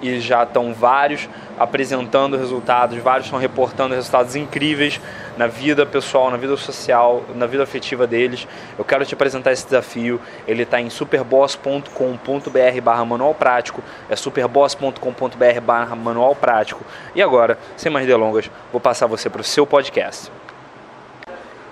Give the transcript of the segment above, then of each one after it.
e já estão vários apresentando resultados, vários estão reportando resultados incríveis na vida pessoal, na vida social, na vida afetiva deles. Eu quero te apresentar esse desafio. Ele está em superboss.com.br barra manual prático. É superboss.com.br barra manual prático. E agora, sem mais delongas, vou passar você para o seu podcast.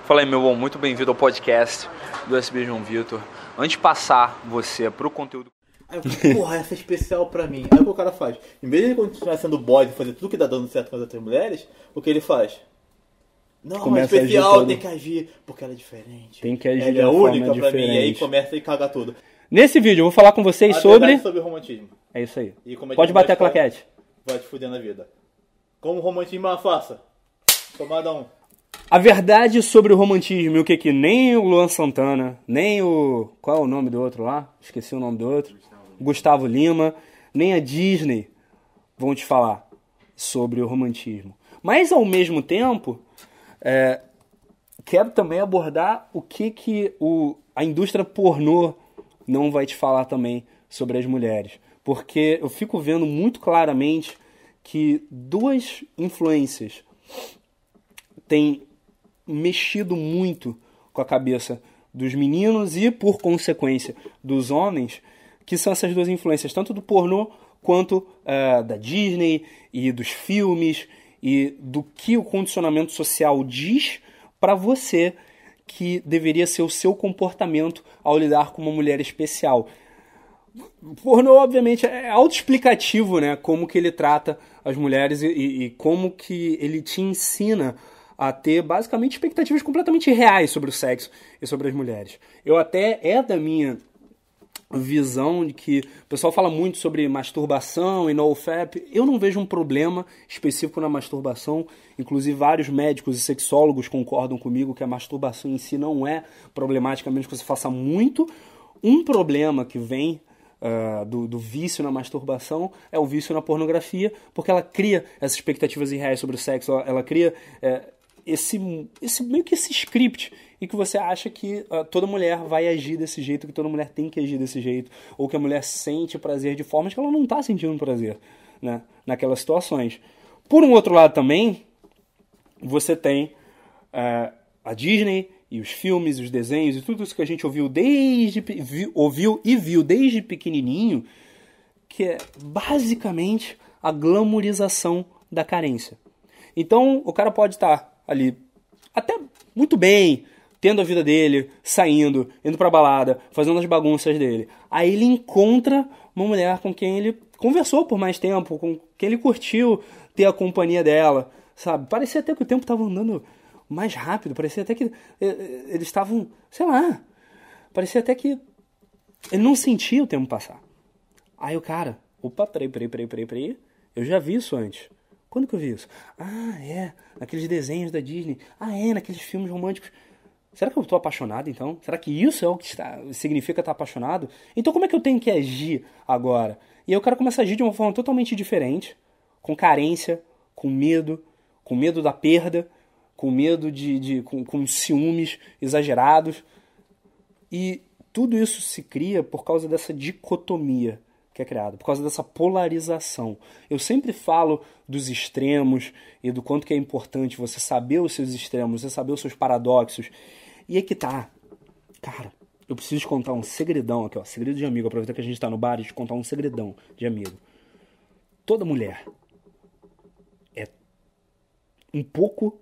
Fala aí, meu bom, muito bem-vindo ao podcast do SB João Vitor. Antes de passar você para o conteúdo Aí eu falei, porra, essa é especial pra mim. Aí o que o cara faz? Em vez de ele continuar sendo bode e fazer tudo que tá dando certo com as outras mulheres, o que ele faz? Não, Começa é especial, tem que agir, porque ela é diferente. Tem que agir ela é única forma pra mim. E aí diferente. começa e caga tudo. Nesse vídeo eu vou falar com vocês A sobre. verdade sobre romantismo. É isso aí. É Pode bater a claquete. Vai te fuder na vida. Como o romantismo é uma farsa. Tomada um. A verdade sobre o romantismo e o que que nem o Luan Santana, nem o. Qual é o nome do outro lá? Esqueci o nome do outro. Gustavo Lima, nem a Disney vão te falar sobre o romantismo. Mas ao mesmo tempo, é, quero também abordar o que, que o, a indústria pornô não vai te falar também sobre as mulheres. Porque eu fico vendo muito claramente que duas influências têm mexido muito com a cabeça dos meninos e, por consequência, dos homens, que são essas duas influências, tanto do pornô quanto eh, da Disney e dos filmes e do que o condicionamento social diz para você que deveria ser o seu comportamento ao lidar com uma mulher especial. Pornô, obviamente, é autoexplicativo, né? Como que ele trata as mulheres e- e como que ele te ensina a ter, basicamente, expectativas completamente reais sobre o sexo e sobre as mulheres. Eu até, é da minha visão de que o pessoal fala muito sobre masturbação e nofap. Eu não vejo um problema específico na masturbação. Inclusive, vários médicos e sexólogos concordam comigo que a masturbação em si não é problemática, menos que você faça muito. Um problema que vem ah, do, do vício na masturbação é o vício na pornografia, porque ela cria essas expectativas irreais sobre o sexo, ela, ela cria eh, esse, esse meio que esse script em que você acha que ah, toda mulher vai agir desse jeito, que toda mulher tem que agir desse jeito, ou que a mulher sente prazer de formas que ela não está sentindo prazer né, naquelas situações. Por um outro lado também, você tem eh, a Disney e os filmes, os desenhos e tudo isso que a gente ouviu desde ouviu e viu desde pequenininho, que é basicamente a glamorização da carência. Então, o cara pode estar ali até muito bem, tendo a vida dele, saindo, indo pra balada, fazendo as bagunças dele. Aí ele encontra uma mulher com quem ele conversou por mais tempo, com quem ele curtiu ter a companhia dela, sabe? Parecia até que o tempo estava andando mais rápido, parecia até que eh, eh, eles estavam, sei lá, parecia até que ele não sentia o tempo passar. Aí o cara, opa, peraí, peraí, peraí, peraí, peraí, eu já vi isso antes. Quando que eu vi isso? Ah, é, naqueles desenhos da Disney. Ah, é, naqueles filmes românticos. Será que eu estou apaixonado então? Será que isso é o que está, significa estar apaixonado? Então como é que eu tenho que agir agora? E aí o cara começa a agir de uma forma totalmente diferente, com carência, com medo, com medo da perda, com medo de. de com, com ciúmes exagerados. E tudo isso se cria por causa dessa dicotomia que é criada, por causa dessa polarização. Eu sempre falo dos extremos e do quanto que é importante você saber os seus extremos, você saber os seus paradoxos. E é que tá. Cara, eu preciso te contar um segredão aqui, ó. Segredo de amigo. Aproveita que a gente tá no bar e te contar um segredão de amigo. Toda mulher é um pouco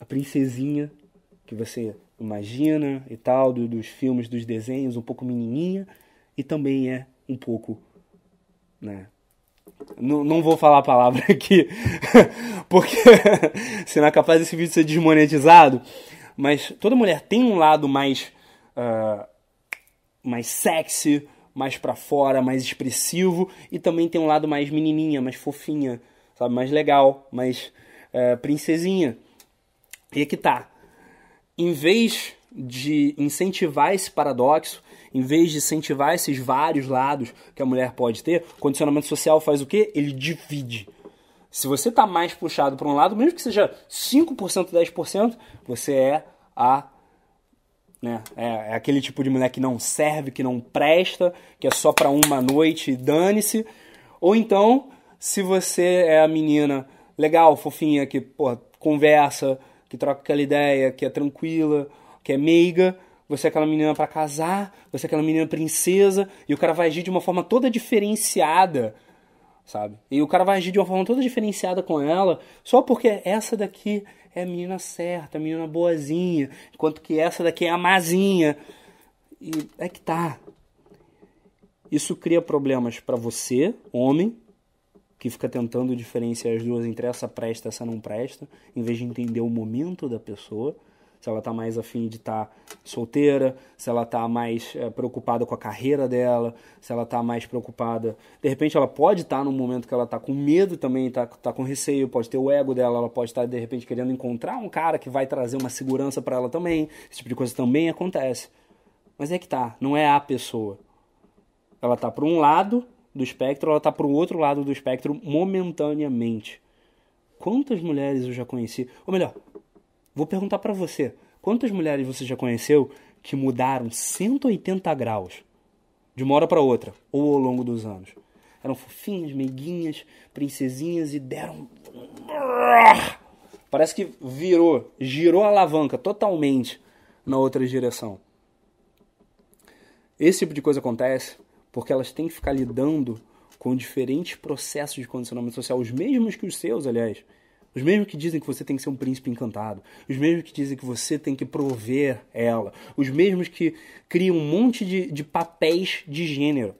a princesinha que você imagina e tal, do, dos filmes, dos desenhos, um pouco menininha, e também é um pouco, né? Não, não vou falar a palavra aqui, porque senão é capaz desse vídeo ser desmonetizado, mas toda mulher tem um lado mais, uh, mais sexy, mais para fora, mais expressivo, e também tem um lado mais menininha, mais fofinha, sabe, mais legal, mais uh, princesinha. E aqui tá, em vez de incentivar esse paradoxo, em vez de incentivar esses vários lados que a mulher pode ter, o condicionamento social faz o quê? Ele divide. Se você está mais puxado para um lado, mesmo que seja 5%, 10%, você é a né? É, é, aquele tipo de mulher que não serve, que não presta, que é só para uma noite e dane-se. Ou então, se você é a menina legal, fofinha, que porra, conversa, que troca aquela ideia, que é tranquila, que é meiga, você é aquela menina para casar, você é aquela menina princesa, e o cara vai agir de uma forma toda diferenciada, sabe? E o cara vai agir de uma forma toda diferenciada com ela, só porque essa daqui é a menina certa, a menina boazinha, enquanto que essa daqui é a mazinha. E é que tá. Isso cria problemas para você, homem, que fica tentando diferenciar as duas entre essa presta e essa não presta, em vez de entender o momento da pessoa se ela está mais afim de estar tá solteira, se ela está mais é, preocupada com a carreira dela, se ela está mais preocupada. De repente, ela pode estar tá num momento que ela está com medo também, está tá com receio, pode ter o ego dela, ela pode estar, tá, de repente, querendo encontrar um cara que vai trazer uma segurança para ela também. Esse tipo de coisa também acontece. Mas é que tá, não é a pessoa. Ela está para um lado do espectro, ela está para o outro lado do espectro momentaneamente. Quantas mulheres eu já conheci? Ou melhor, Vou perguntar para você: quantas mulheres você já conheceu que mudaram 180 graus de uma hora para outra ou ao longo dos anos? Eram fofinhas, meiguinhas, princesinhas e deram. Parece que virou, girou a alavanca totalmente na outra direção. Esse tipo de coisa acontece porque elas têm que ficar lidando com diferentes processos de condicionamento social, os mesmos que os seus, aliás. Os mesmos que dizem que você tem que ser um príncipe encantado. Os mesmos que dizem que você tem que prover ela. Os mesmos que criam um monte de, de papéis de gênero.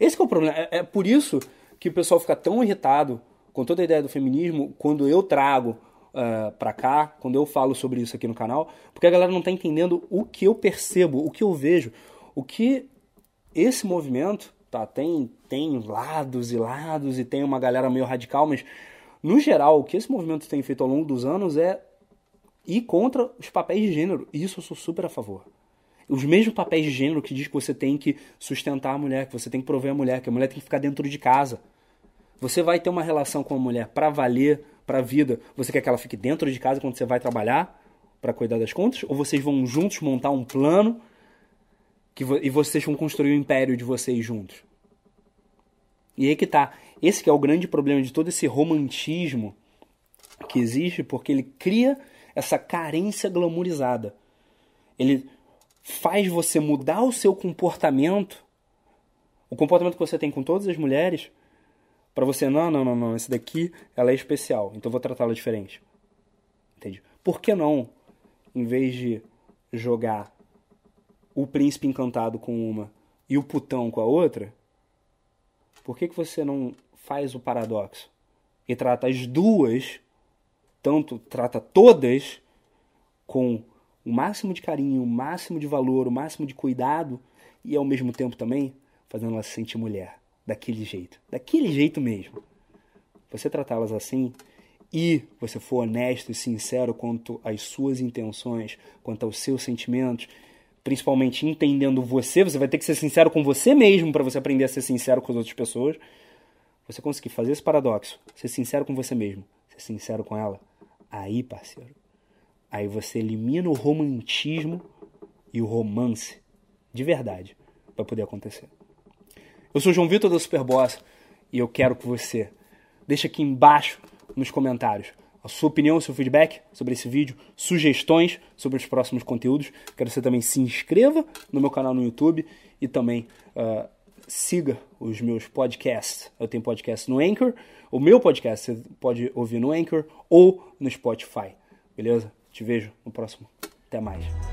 Esse é o problema. É, é por isso que o pessoal fica tão irritado com toda a ideia do feminismo quando eu trago uh, pra cá, quando eu falo sobre isso aqui no canal, porque a galera não tá entendendo o que eu percebo, o que eu vejo, o que esse movimento, tá, tem, tem lados e lados e tem uma galera meio radical, mas no geral, o que esse movimento tem feito ao longo dos anos é ir contra os papéis de gênero. E isso eu sou super a favor. Os mesmos papéis de gênero que diz que você tem que sustentar a mulher, que você tem que prover a mulher, que a mulher tem que ficar dentro de casa. Você vai ter uma relação com a mulher para valer, para a vida. Você quer que ela fique dentro de casa quando você vai trabalhar para cuidar das contas? Ou vocês vão juntos montar um plano que, e vocês vão construir o império de vocês juntos? E aí que tá. Esse que é o grande problema de todo esse romantismo que existe, porque ele cria essa carência glamourizada. Ele faz você mudar o seu comportamento, o comportamento que você tem com todas as mulheres, para você, não, não, não, não, esse daqui ela é especial, então vou tratá-la diferente. Entende? Por que não, em vez de jogar o príncipe encantado com uma e o putão com a outra, por que, que você não faz o paradoxo e trata as duas, tanto trata todas com o máximo de carinho, o máximo de valor, o máximo de cuidado e ao mesmo tempo também fazendo ela se sentir mulher, daquele jeito, daquele jeito mesmo. Você tratá-las assim e você for honesto e sincero quanto às suas intenções, quanto aos seus sentimentos, principalmente entendendo você, você vai ter que ser sincero com você mesmo para você aprender a ser sincero com as outras pessoas você conseguir fazer esse paradoxo, ser sincero com você mesmo, ser sincero com ela, aí, parceiro, aí você elimina o romantismo e o romance de verdade para poder acontecer. Eu sou João Vitor da Superboss e eu quero que você deixe aqui embaixo nos comentários a sua opinião, o seu feedback sobre esse vídeo, sugestões sobre os próximos conteúdos. Quero que você também se inscreva no meu canal no YouTube e também uh, siga os meus podcasts. Eu tenho podcast no Anchor. O meu podcast você pode ouvir no Anchor ou no Spotify. Beleza? Te vejo no próximo. Até mais.